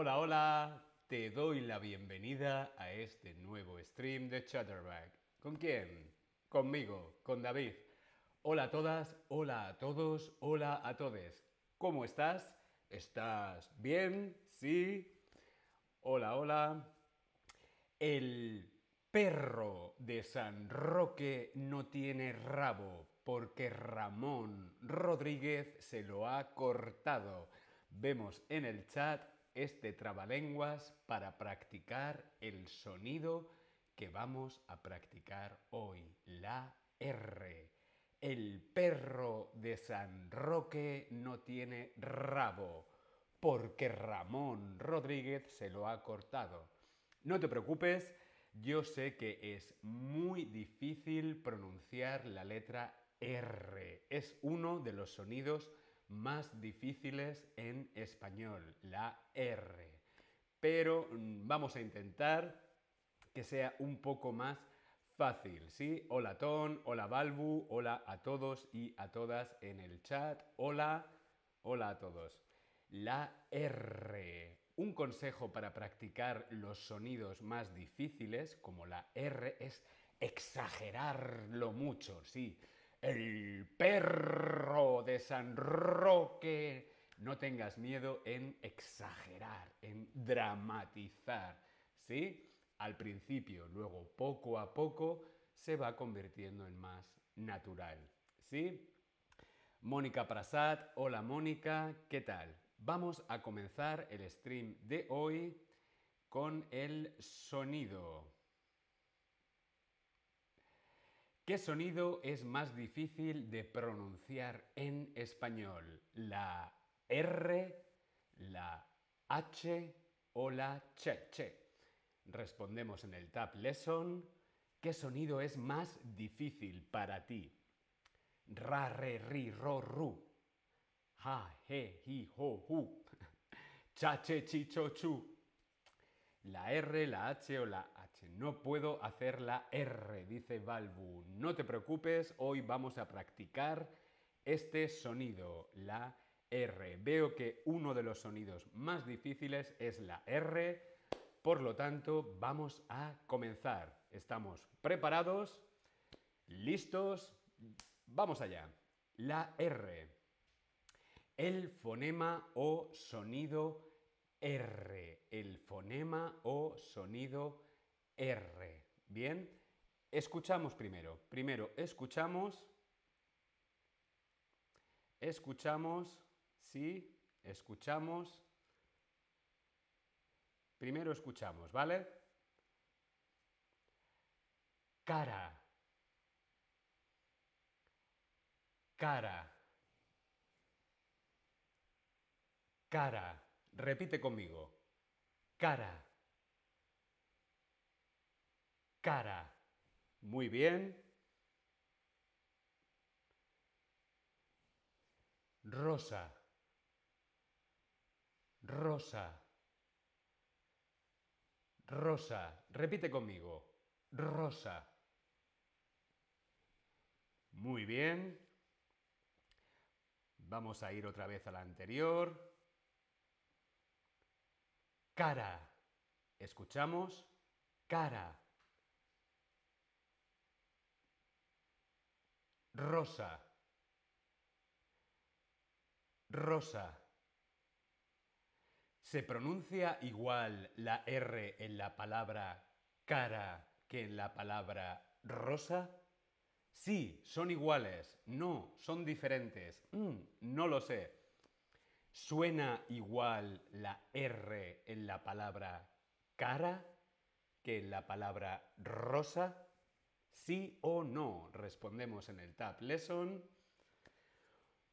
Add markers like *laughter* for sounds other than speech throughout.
Hola, hola, te doy la bienvenida a este nuevo stream de Chatterback. ¿Con quién? Conmigo, con David. Hola a todas, hola a todos, hola a todes. ¿Cómo estás? ¿Estás bien? ¿Sí? Hola, hola. El perro de San Roque no tiene rabo porque Ramón Rodríguez se lo ha cortado. Vemos en el chat este trabalenguas para practicar el sonido que vamos a practicar hoy, la R. El perro de San Roque no tiene rabo porque Ramón Rodríguez se lo ha cortado. No te preocupes, yo sé que es muy difícil pronunciar la letra R. Es uno de los sonidos más difíciles en español, la R. Pero mm, vamos a intentar que sea un poco más fácil, ¿sí? Hola Ton, hola Balbu, hola a todos y a todas en el chat. Hola, hola a todos. La R. Un consejo para practicar los sonidos más difíciles, como la R, es exagerarlo mucho, sí. El perro de San Roque. No tengas miedo en exagerar, en dramatizar, ¿sí? Al principio, luego poco a poco se va convirtiendo en más natural, ¿sí? Mónica Prasad, hola Mónica, ¿qué tal? Vamos a comenzar el stream de hoy con el sonido. ¿Qué sonido es más difícil de pronunciar en español? ¿La R, la H o la Che? che? Respondemos en el Tab Lesson. ¿Qué sonido es más difícil para ti? Ra, re, ri, ro, ru. Ha, he, hi, ho, hu. *laughs* Cha, che, chi, cho, chu. La R, la H o la. No puedo hacer la R, dice Balbu. No te preocupes, hoy vamos a practicar este sonido, la R. Veo que uno de los sonidos más difíciles es la R, por lo tanto vamos a comenzar. ¿Estamos preparados? ¿Listos? Vamos allá. La R. El fonema o sonido R. El fonema o sonido R. Bien, escuchamos primero. Primero escuchamos. Escuchamos. Sí, escuchamos. Primero escuchamos, ¿vale? Cara. Cara. Cara. Repite conmigo. Cara. Cara. Muy bien. Rosa. Rosa. Rosa. Repite conmigo. Rosa. Muy bien. Vamos a ir otra vez a la anterior. Cara. Escuchamos. Cara. Rosa. Rosa. ¿Se pronuncia igual la R en la palabra cara que en la palabra rosa? Sí, son iguales. No, son diferentes. Mm, no lo sé. ¿Suena igual la R en la palabra cara que en la palabra rosa? ¿Sí o no? Respondemos en el Tab Lesson.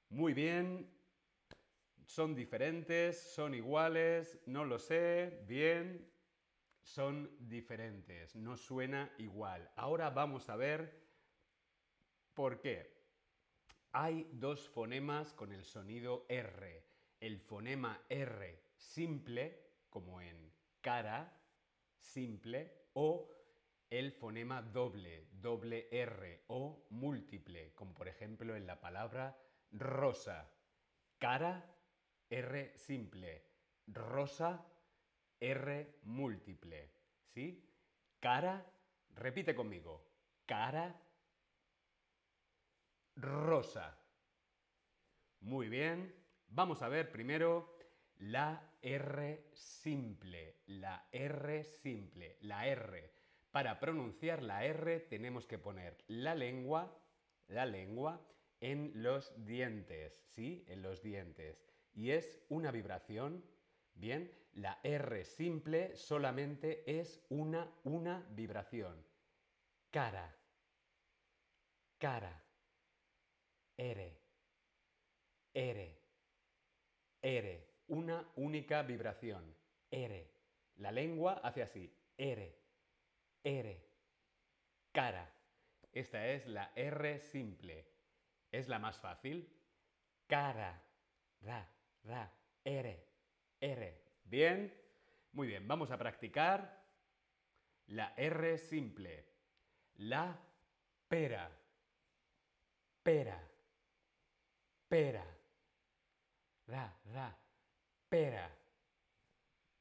Muy bien. ¿Son diferentes? ¿Son iguales? No lo sé. Bien. Son diferentes. No suena igual. Ahora vamos a ver por qué. Hay dos fonemas con el sonido R. El fonema R simple, como en cara, simple, o el fonema doble, doble R, o múltiple, como por ejemplo en la palabra rosa. Cara, R simple. Rosa, R múltiple. ¿Sí? Cara, repite conmigo. Cara rosa. Muy bien. Vamos a ver primero la R simple. La R simple. La R. Para pronunciar la R tenemos que poner la lengua, la lengua en los dientes, ¿sí? En los dientes. Y es una vibración, ¿bien? La R simple solamente es una, una vibración. Cara, cara, R, R, R. Una única vibración. R. La lengua hace así. R. R. Cara. Esta es la R simple. Es la más fácil. Cara. Ra, ra, R. R. Bien. Muy bien. Vamos a practicar la R simple. La pera. Pera. Pera. Ra, ra. Pera.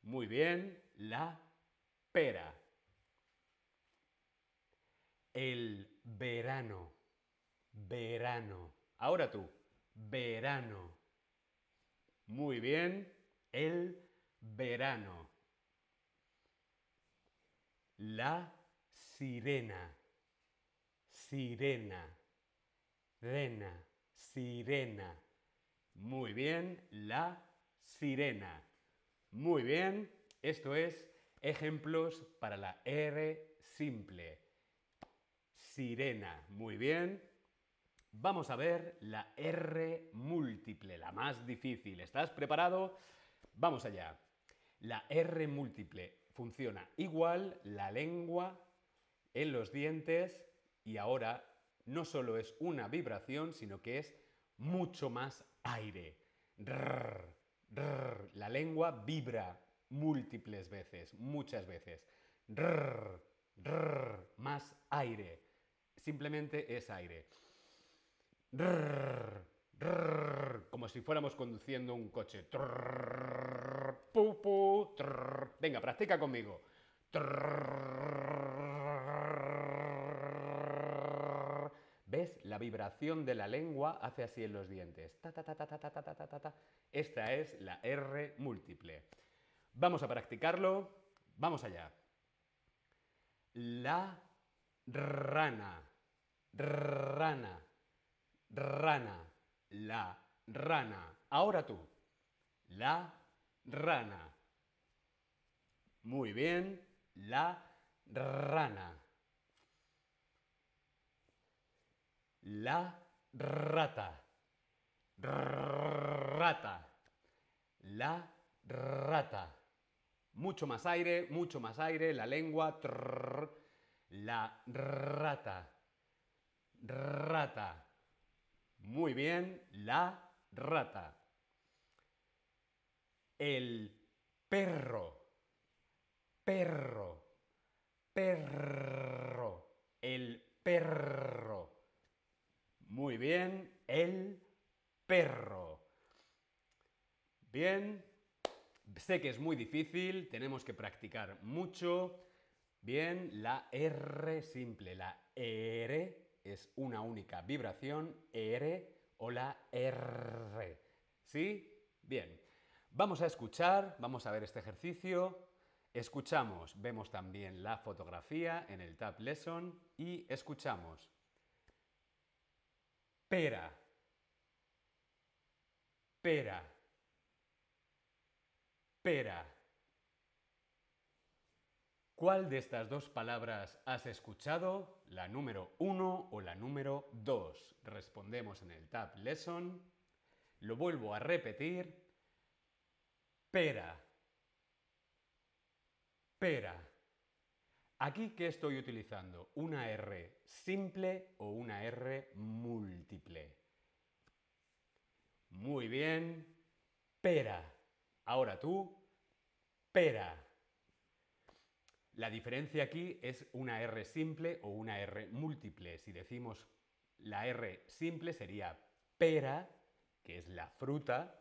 Muy bien. La pera. El verano. Verano. Ahora tú. Verano. Muy bien. El verano. La sirena. Sirena. Rena. Sirena. Muy bien. La sirena. Muy bien. Esto es ejemplos para la R simple. Sirena. Muy bien. Vamos a ver la R múltiple, la más difícil. ¿Estás preparado? Vamos allá. La R múltiple funciona igual, la lengua en los dientes y ahora no solo es una vibración, sino que es mucho más aire. La lengua vibra múltiples veces, muchas veces. Más aire. Simplemente es aire. Como si fuéramos conduciendo un coche. Venga, practica conmigo. ¿Ves? La vibración de la lengua hace así en los dientes. Esta es la R múltiple. Vamos a practicarlo. Vamos allá. La rana. Rana. Rana. La rana. Ahora tú. La rana. Muy bien. La rana. La rata. Rata. La rata. Mucho más aire, mucho más aire, la lengua. la rata. Rata. Muy bien, la rata. El perro. Perro. Perro. El perro. Muy bien, el perro. Bien, sé que es muy difícil, tenemos que practicar mucho. Bien, la R simple, la R es una única vibración, R o la R. ¿Sí? Bien. Vamos a escuchar, vamos a ver este ejercicio. Escuchamos, vemos también la fotografía en el Tab Lesson y escuchamos. Pera. Pera. Pera. ¿Cuál de estas dos palabras has escuchado? ¿La número 1 o la número 2? Respondemos en el Tab Lesson. Lo vuelvo a repetir. Pera. Pera. Aquí, ¿qué estoy utilizando? ¿Una R simple o una R múltiple? Muy bien. Pera. Ahora tú. Pera. La diferencia aquí es una R simple o una R múltiple. Si decimos la R simple sería pera, que es la fruta.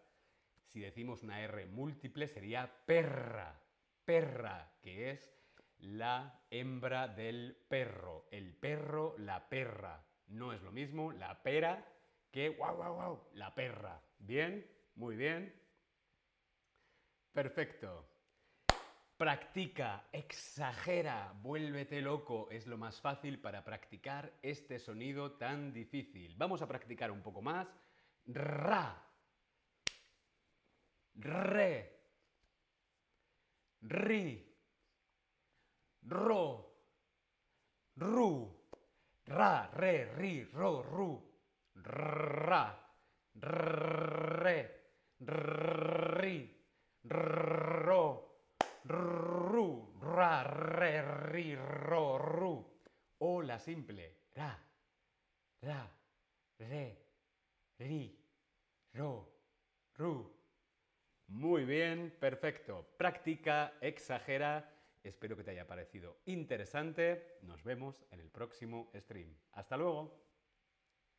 Si decimos una R múltiple sería perra, perra, que es la hembra del perro. El perro, la perra. No es lo mismo la pera que wow, wow, wow, la perra. ¿Bien? Muy bien. Perfecto. Practica, exagera, vuélvete loco. Es lo más fácil para practicar este sonido tan difícil. Vamos a practicar un poco más. Ra. Re. Ri. Ro. Ru. Ra, re, ri, ro, ru. Ra. Re. Ri. Ru, ra, re, ri, ro, ru. O la simple. Ra, ra, re, ri, ro, ru. Muy bien, perfecto. Práctica, exagera. Espero que te haya parecido interesante. Nos vemos en el próximo stream. Hasta luego.